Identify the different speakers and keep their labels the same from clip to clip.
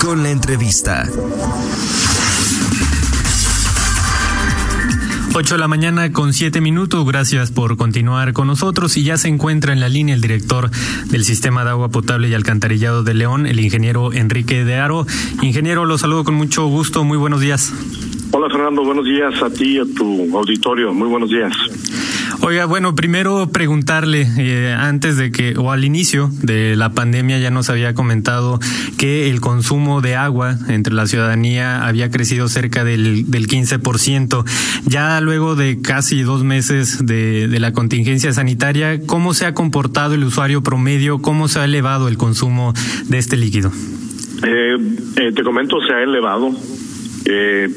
Speaker 1: con la entrevista.
Speaker 2: 8 de la mañana con 7 minutos. Gracias por continuar con nosotros. Y ya se encuentra en la línea el director del Sistema de Agua Potable y Alcantarillado de León, el ingeniero Enrique de Aro. Ingeniero, lo saludo con mucho gusto. Muy buenos días.
Speaker 3: Hola Fernando, buenos días a ti y a tu auditorio. Muy buenos días.
Speaker 2: Oiga, bueno, primero preguntarle, eh, antes de que, o al inicio de la pandemia ya nos había comentado que el consumo de agua entre la ciudadanía había crecido cerca del, del 15%. Ya luego de casi dos meses de, de la contingencia sanitaria, ¿cómo se ha comportado el usuario promedio? ¿Cómo se ha elevado el consumo de este líquido?
Speaker 3: Eh, eh, te comento, se ha elevado. Eh,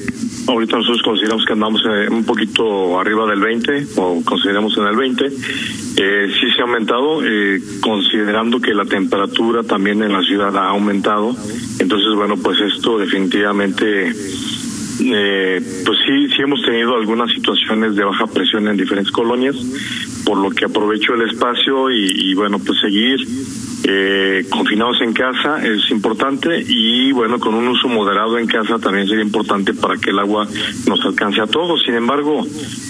Speaker 3: ahorita nosotros consideramos que andamos eh, un poquito arriba del 20 o consideramos en el 20. Eh, sí se ha aumentado, eh, considerando que la temperatura también en la ciudad ha aumentado. Entonces, bueno, pues esto definitivamente, eh, pues sí, sí hemos tenido algunas situaciones de baja presión en diferentes colonias, por lo que aprovecho el espacio y, y bueno, pues seguir eh, confinados en casa es importante y bueno, con un uso moderado en casa también sería importante para que el agua nos alcance a todos. Sin embargo,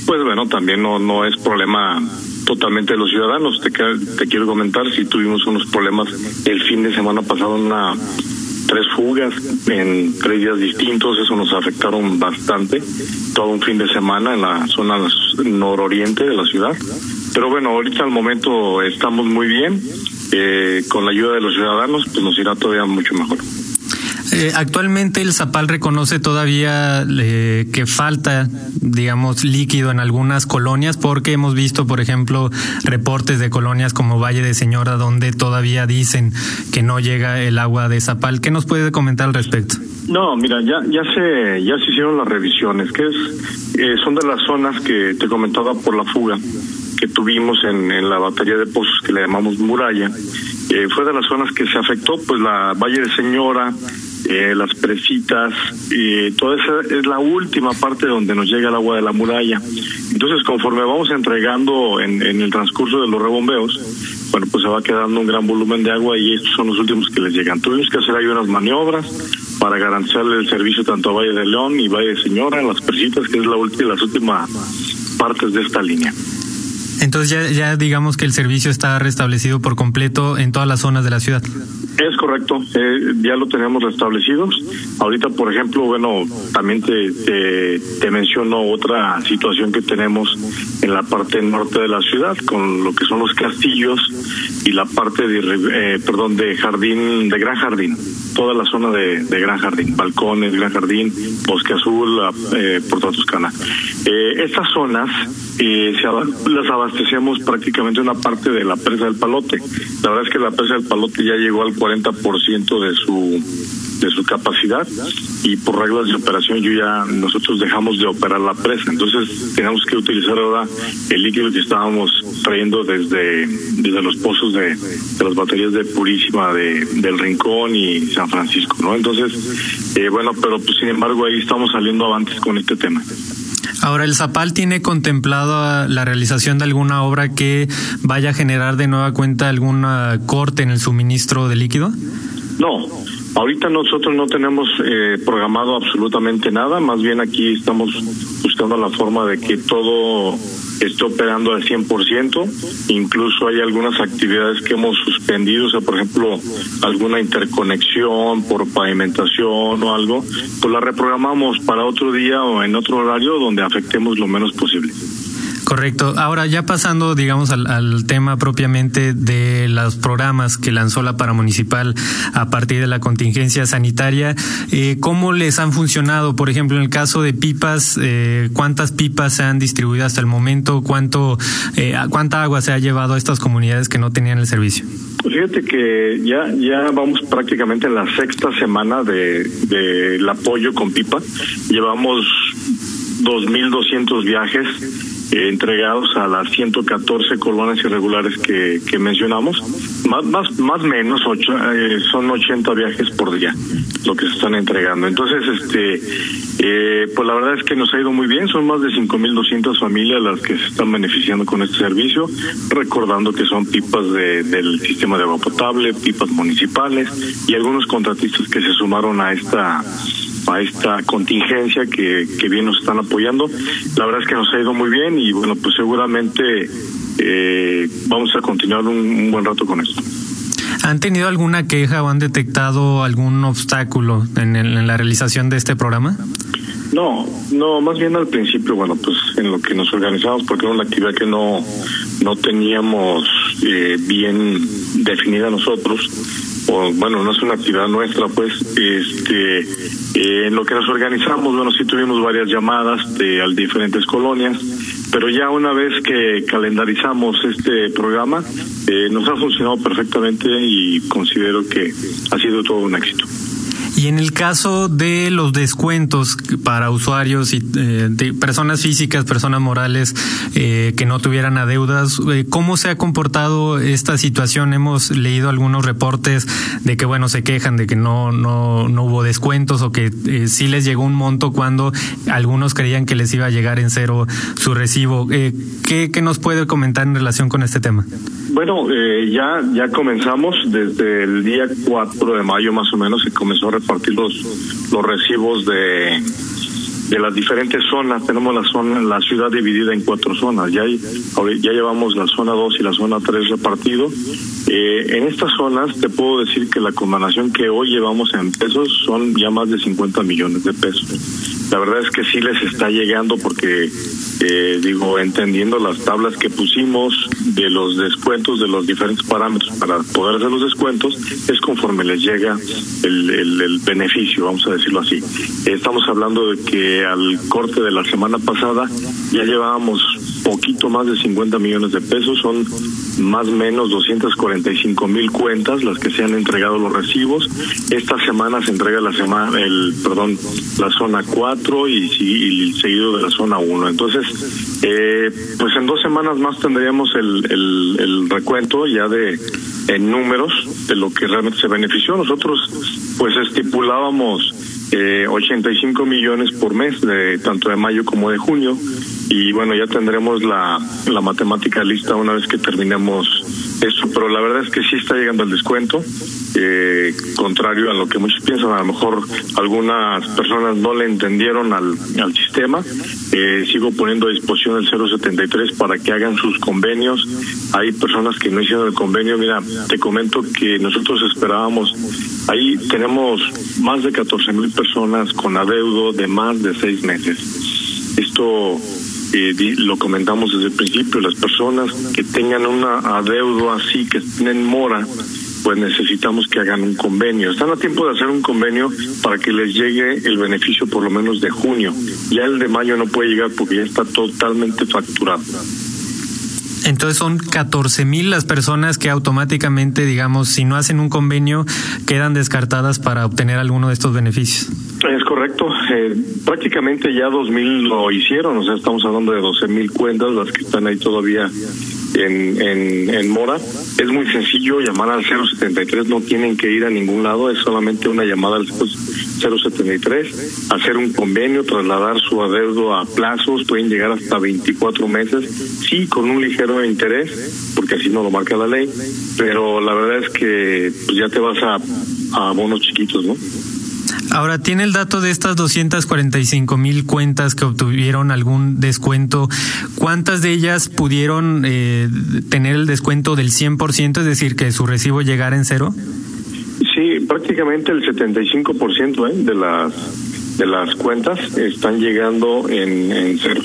Speaker 3: pues bueno, también no, no es problema totalmente de los ciudadanos. Te, te quiero comentar si tuvimos unos problemas el fin de semana pasado una tres fugas en tres días distintos, eso nos afectaron bastante, todo un fin de semana en la zona nororiente de la ciudad. Pero bueno, ahorita al momento estamos muy bien, eh, con la ayuda de los ciudadanos, pues nos irá todavía mucho mejor.
Speaker 2: Eh, actualmente el Zapal reconoce todavía eh, que falta, digamos, líquido en algunas colonias, porque hemos visto, por ejemplo, reportes de colonias como Valle de Señora, donde todavía dicen que no llega el agua de Zapal. ¿Qué nos puede comentar al respecto?
Speaker 3: No, mira, ya ya se ya se hicieron las revisiones, que es eh, son de las zonas que te comentaba por la fuga que tuvimos en, la batería de pozos que le llamamos muralla. Eh, fue de las zonas que se afectó, pues la Valle de Señora, eh, las presitas, eh, toda esa es la última parte donde nos llega el agua de la muralla. Entonces, conforme vamos entregando en, el transcurso de los rebombeos, bueno, pues se va quedando un gran volumen de agua y estos son los últimos que les llegan. Tuvimos que hacer ahí unas maniobras para garantizarle el servicio tanto a Valle de León y Valle de Señora, las presitas, que es la última, las partes de esta línea.
Speaker 2: Entonces ya, ya digamos que el servicio está restablecido por completo en todas las zonas de la ciudad.
Speaker 3: Es correcto, eh, ya lo tenemos restablecido. Ahorita, por ejemplo, bueno, también te, te, te, menciono otra situación que tenemos en la parte norte de la ciudad, con lo que son los castillos y la parte de, eh, perdón, de jardín, de Gran Jardín, toda la zona de, de Gran Jardín, balcones, Gran Jardín, Bosque Azul, eh, Puerto Toscana. Eh, estas zonas eh, se, las abastecemos prácticamente una parte de la presa del Palote. La verdad es que la presa del Palote ya llegó al 40% de su de su capacidad y por reglas de operación yo ya nosotros dejamos de operar la presa. Entonces tenemos que utilizar ahora el líquido que estábamos trayendo desde desde los pozos de, de las baterías de Purísima de, del Rincón y San Francisco no entonces eh, bueno pero pues sin embargo ahí estamos saliendo avantes con este tema.
Speaker 2: Ahora, ¿el Zapal tiene contemplado la realización de alguna obra que vaya a generar de nueva cuenta alguna corte en el suministro de líquido?
Speaker 3: No, ahorita nosotros no tenemos eh, programado absolutamente nada, más bien aquí estamos buscando la forma de que todo esté operando al 100%, incluso hay algunas actividades que hemos suspendido, o sea, por ejemplo, alguna interconexión por pavimentación o algo, pues la reprogramamos para otro día o en otro horario donde afectemos lo menos posible.
Speaker 2: Correcto. Ahora, ya pasando, digamos, al, tema propiamente de los programas que lanzó la Paramunicipal a partir de la contingencia sanitaria, eh, ¿cómo les han funcionado? Por ejemplo, en el caso de pipas, eh, ¿cuántas pipas se han distribuido hasta el momento? ¿Cuánto, eh, ¿Cuánta agua se ha llevado a estas comunidades que no tenían el servicio?
Speaker 3: Fíjate que ya ya vamos prácticamente en la sexta semana de del de apoyo con pipa. Llevamos 2.200 viajes entregados a las 114 colonias irregulares que, que mencionamos. Más, más, más menos, ocho, eh, son 80 viajes por día lo que se están entregando. Entonces, este, eh, pues la verdad es que nos ha ido muy bien. Son más de 5.200 familias las que se están beneficiando con este servicio. Recordando que son pipas de, del sistema de agua potable, pipas municipales y algunos contratistas que se sumaron a esta a esta contingencia que, que bien nos están apoyando. La verdad es que nos ha ido muy bien y bueno, pues seguramente eh, vamos a continuar un, un buen rato con esto.
Speaker 2: ¿Han tenido alguna queja o han detectado algún obstáculo en, el, en la realización de este programa?
Speaker 3: No, no, más bien al principio, bueno, pues en lo que nos organizamos, porque era una actividad que no, no teníamos eh, bien definida nosotros, o bueno, no es una actividad nuestra, pues, este, eh, en lo que nos organizamos, bueno, sí tuvimos varias llamadas de diferentes colonias, pero ya una vez que calendarizamos este programa, eh, nos ha funcionado perfectamente y considero que ha sido todo un éxito.
Speaker 2: Y en el caso de los descuentos para usuarios y eh, de personas físicas, personas morales eh, que no tuvieran adeudas, eh, ¿cómo se ha comportado esta situación? Hemos leído algunos reportes de que, bueno, se quejan de que no, no, no hubo descuentos o que eh, sí les llegó un monto cuando algunos creían que les iba a llegar en cero su recibo. ¿qué, ¿Qué nos puede comentar en relación con este tema?
Speaker 3: Bueno, ya ya comenzamos desde el día 4 de mayo más o menos se comenzó a repartir los los recibos de de las diferentes zonas. Tenemos la zona la ciudad dividida en cuatro zonas. Ya hay, ya llevamos la zona 2 y la zona 3 repartido. Eh, en estas zonas te puedo decir que la combinación que hoy llevamos en pesos son ya más de 50 millones de pesos. La verdad es que sí les está llegando porque eh, digo, entendiendo las tablas que pusimos de los descuentos de los diferentes parámetros para poder hacer los descuentos, es conforme les llega el, el, el beneficio, vamos a decirlo así. Estamos hablando de que al corte de la semana pasada ya llevábamos poquito más de 50 millones de pesos, son más o menos 245 mil cuentas las que se han entregado los recibos. Esta semana se entrega la semana, el, perdón, la zona 4 y, y seguido de la zona 1. Entonces, eh, pues en dos semanas más tendríamos el, el, el recuento ya de en números de lo que realmente se benefició. Nosotros pues estipulábamos eh, 85 millones por mes, de tanto de mayo como de junio, y bueno, ya tendremos la, la matemática lista una vez que terminemos eso, pero la verdad es que sí está llegando el descuento, eh, contrario a lo que muchos piensan, a lo mejor algunas personas no le entendieron al, al sistema, eh, sigo poniendo a disposición el 073 para que hagan sus convenios, hay personas que no hicieron el convenio, mira, te comento que nosotros esperábamos, ahí tenemos más de 14 mil personas con adeudo de más de seis meses. Esto eh, lo comentamos desde el principio, las personas que tengan una adeudo así, que tienen mora, pues necesitamos que hagan un convenio. Están a tiempo de hacer un convenio para que les llegue el beneficio por lo menos de junio. Ya el de mayo no puede llegar porque ya está totalmente facturado.
Speaker 2: Entonces son 14 mil las personas que automáticamente, digamos, si no hacen un convenio, quedan descartadas para obtener alguno de estos beneficios.
Speaker 3: Es correcto. Eh, prácticamente ya 2.000 lo hicieron, o sea, estamos hablando de 12.000 cuentas, las que están ahí todavía en, en, en mora. Es muy sencillo llamar al 073, no tienen que ir a ningún lado, es solamente una llamada al 073, hacer un convenio, trasladar su adeudo a plazos, pueden llegar hasta 24 meses, sí, con un ligero interés, porque así no lo marca la ley, pero la verdad es que pues, ya te vas a, a bonos chiquitos, ¿no?
Speaker 2: Ahora, ¿tiene el dato de estas 245 mil cuentas que obtuvieron algún descuento? ¿Cuántas de ellas pudieron eh, tener el descuento del 100%, es decir, que su recibo llegara en cero?
Speaker 3: Sí, prácticamente el 75% ¿eh? de las de las cuentas están llegando en, en cero.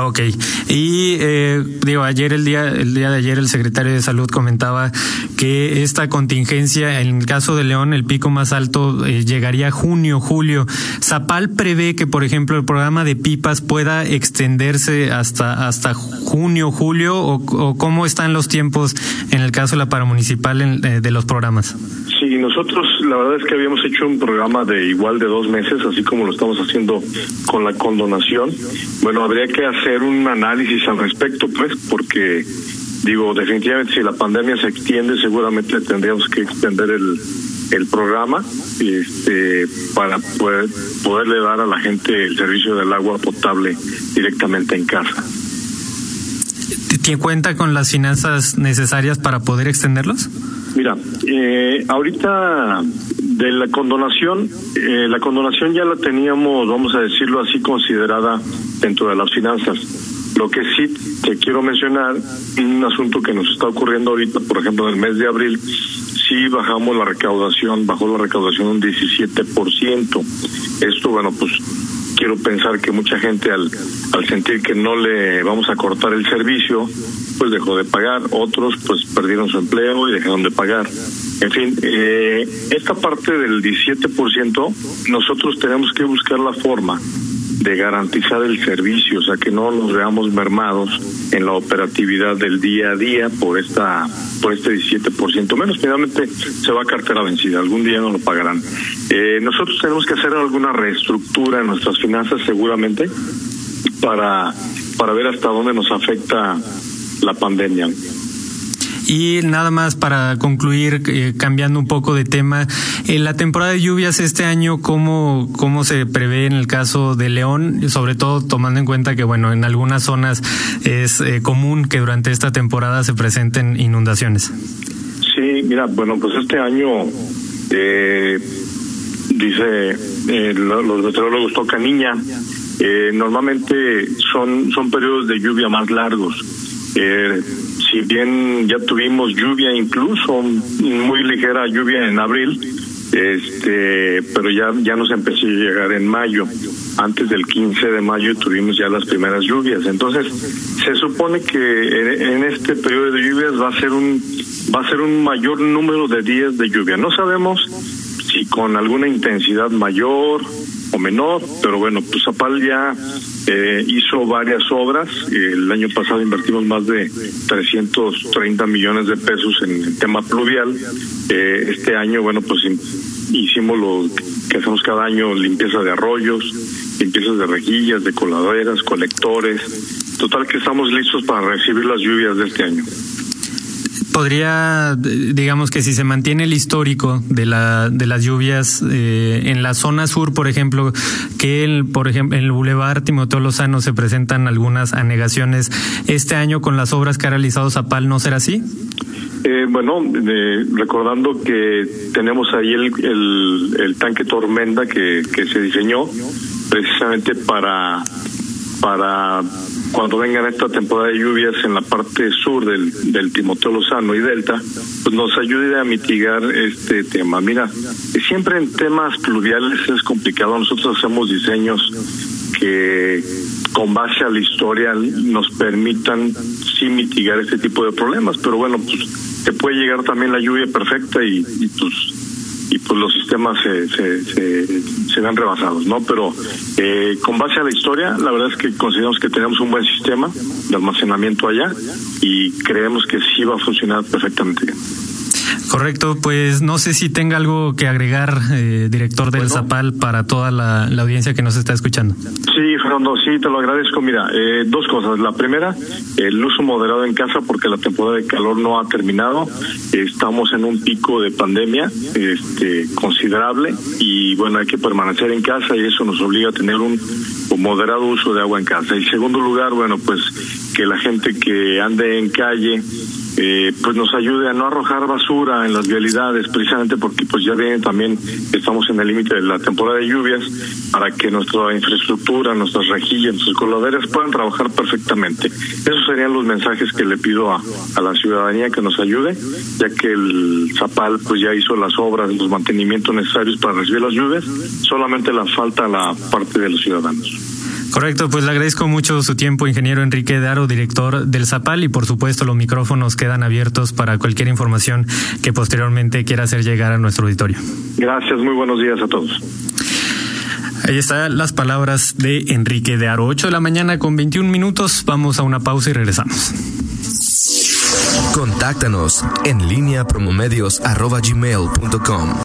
Speaker 2: Ok. Y eh, digo, ayer el día, el día de ayer el secretario de salud comentaba que esta contingencia, en el caso de León, el pico más alto eh, llegaría a junio, julio. Zapal prevé que, por ejemplo, el programa de pipas pueda extenderse hasta hasta junio, julio, o, o cómo están los tiempos en el caso de la paramunicipal en, eh, de los programas.
Speaker 3: Sí, y nosotros la verdad es que habíamos hecho un programa de igual de dos meses, así como lo estamos haciendo con la condonación. Bueno, habría que hacer un análisis al respecto, pues, porque digo, definitivamente si la pandemia se extiende, seguramente tendríamos que extender el, el programa este, para poder, poderle dar a la gente el servicio del agua potable directamente en casa.
Speaker 2: ¿Tiene cuenta con las finanzas necesarias para poder extenderlos?
Speaker 3: Mira, eh, ahorita de la condonación, eh, la condonación ya la teníamos, vamos a decirlo así, considerada dentro de las finanzas. Lo que sí te quiero mencionar, un asunto que nos está ocurriendo ahorita, por ejemplo, en el mes de abril, sí bajamos la recaudación, bajó la recaudación un 17%. Esto, bueno, pues quiero pensar que mucha gente al, al sentir que no le vamos a cortar el servicio, pues dejó de pagar, otros pues perdieron su empleo y dejaron de pagar. En fin, eh, esta parte del 17%, nosotros tenemos que buscar la forma de garantizar el servicio, o sea, que no nos veamos mermados en la operatividad del día a día por esta por este 17% menos. Finalmente se va a cartera vencida, algún día no lo pagarán. Eh, nosotros tenemos que hacer alguna reestructura en nuestras finanzas seguramente para, para ver hasta dónde nos afecta la pandemia.
Speaker 2: Y nada más para concluir, eh, cambiando un poco de tema, en la temporada de lluvias este año, ¿cómo, ¿cómo se prevé en el caso de León? Sobre todo tomando en cuenta que, bueno, en algunas zonas es eh, común que durante esta temporada se presenten inundaciones.
Speaker 3: Sí, mira, bueno, pues este año, eh, dice, eh, los meteorólogos tocan niña, eh, normalmente son, son periodos de lluvia más largos. Eh, si bien ya tuvimos lluvia incluso muy ligera lluvia en abril este pero ya ya nos empezó a llegar en mayo. Antes del 15 de mayo tuvimos ya las primeras lluvias. Entonces se supone que en, este periodo de lluvias va a ser un va a ser un mayor número de días de lluvia. No sabemos si con alguna intensidad mayor o menor, pero bueno, pues Zapal ya eh, hizo varias obras. El año pasado invertimos más de 330 millones de pesos en el tema pluvial. Eh, este año, bueno, pues hicimos lo que hacemos cada año, limpieza de arroyos, limpiezas de rejillas, de coladeras, colectores. Total que estamos listos para recibir las lluvias de este año
Speaker 2: podría, digamos que si se mantiene el histórico de, la, de las lluvias eh, en la zona sur, por ejemplo, que el, por ejemplo en el Boulevard Timoteo Lozano se presentan algunas anegaciones, ¿este año con las obras que ha realizado Zapal no será así?
Speaker 3: Eh, bueno, recordando que tenemos ahí el, el, el tanque Tormenta que, que se diseñó precisamente para para cuando vengan esta temporada de lluvias en la parte sur del, del Timoteo Lozano y Delta, pues nos ayude a mitigar este tema. Mira, siempre en temas pluviales es complicado. Nosotros hacemos diseños que con base a la historia nos permitan sí mitigar este tipo de problemas, pero bueno, pues te puede llegar también la lluvia perfecta y, y pues y pues los sistemas se, se, se, se rebasados, ¿no? Pero eh, con base a la historia, la verdad es que consideramos que tenemos un buen sistema de almacenamiento allá y creemos que sí va a funcionar perfectamente.
Speaker 2: Correcto, pues no sé si tenga algo que agregar, eh, director del Zapal, para toda la, audiencia que nos está escuchando.
Speaker 3: Sí, Fernando, sí, te lo agradezco. Mira, eh, dos cosas. La primera, el uso moderado en casa porque la temporada de calor no ha terminado. Estamos en un pico de pandemia este, considerable y bueno, hay que permanecer en casa y eso nos obliga a tener un, un moderado uso de agua en casa. Y segundo lugar, bueno, pues que la gente que ande en calle eh, pues nos ayude a no arrojar basura en las vialidades, precisamente porque pues ya vienen también, estamos en el límite de la temporada de lluvias, para que nuestra infraestructura, nuestras rejillas, nuestras coladeras puedan trabajar perfectamente. Esos serían los mensajes que le pido a, a la ciudadanía que nos ayude, ya que el Zapal pues ya hizo las obras, los mantenimientos necesarios para recibir las lluvias, solamente la falta la parte de los ciudadanos.
Speaker 2: Correcto, pues le agradezco mucho su tiempo, ingeniero Enrique Daro, director del Zapal, y por supuesto los micrófonos quedan abiertos para cualquier información que posteriormente quiera hacer llegar a nuestro auditorio.
Speaker 3: Gracias, muy buenos días a todos.
Speaker 2: Ahí están las palabras de Enrique de Aro. 8 de la mañana con 21 minutos. Vamos a una pausa y regresamos.
Speaker 1: Contáctanos en línea promomedios.com.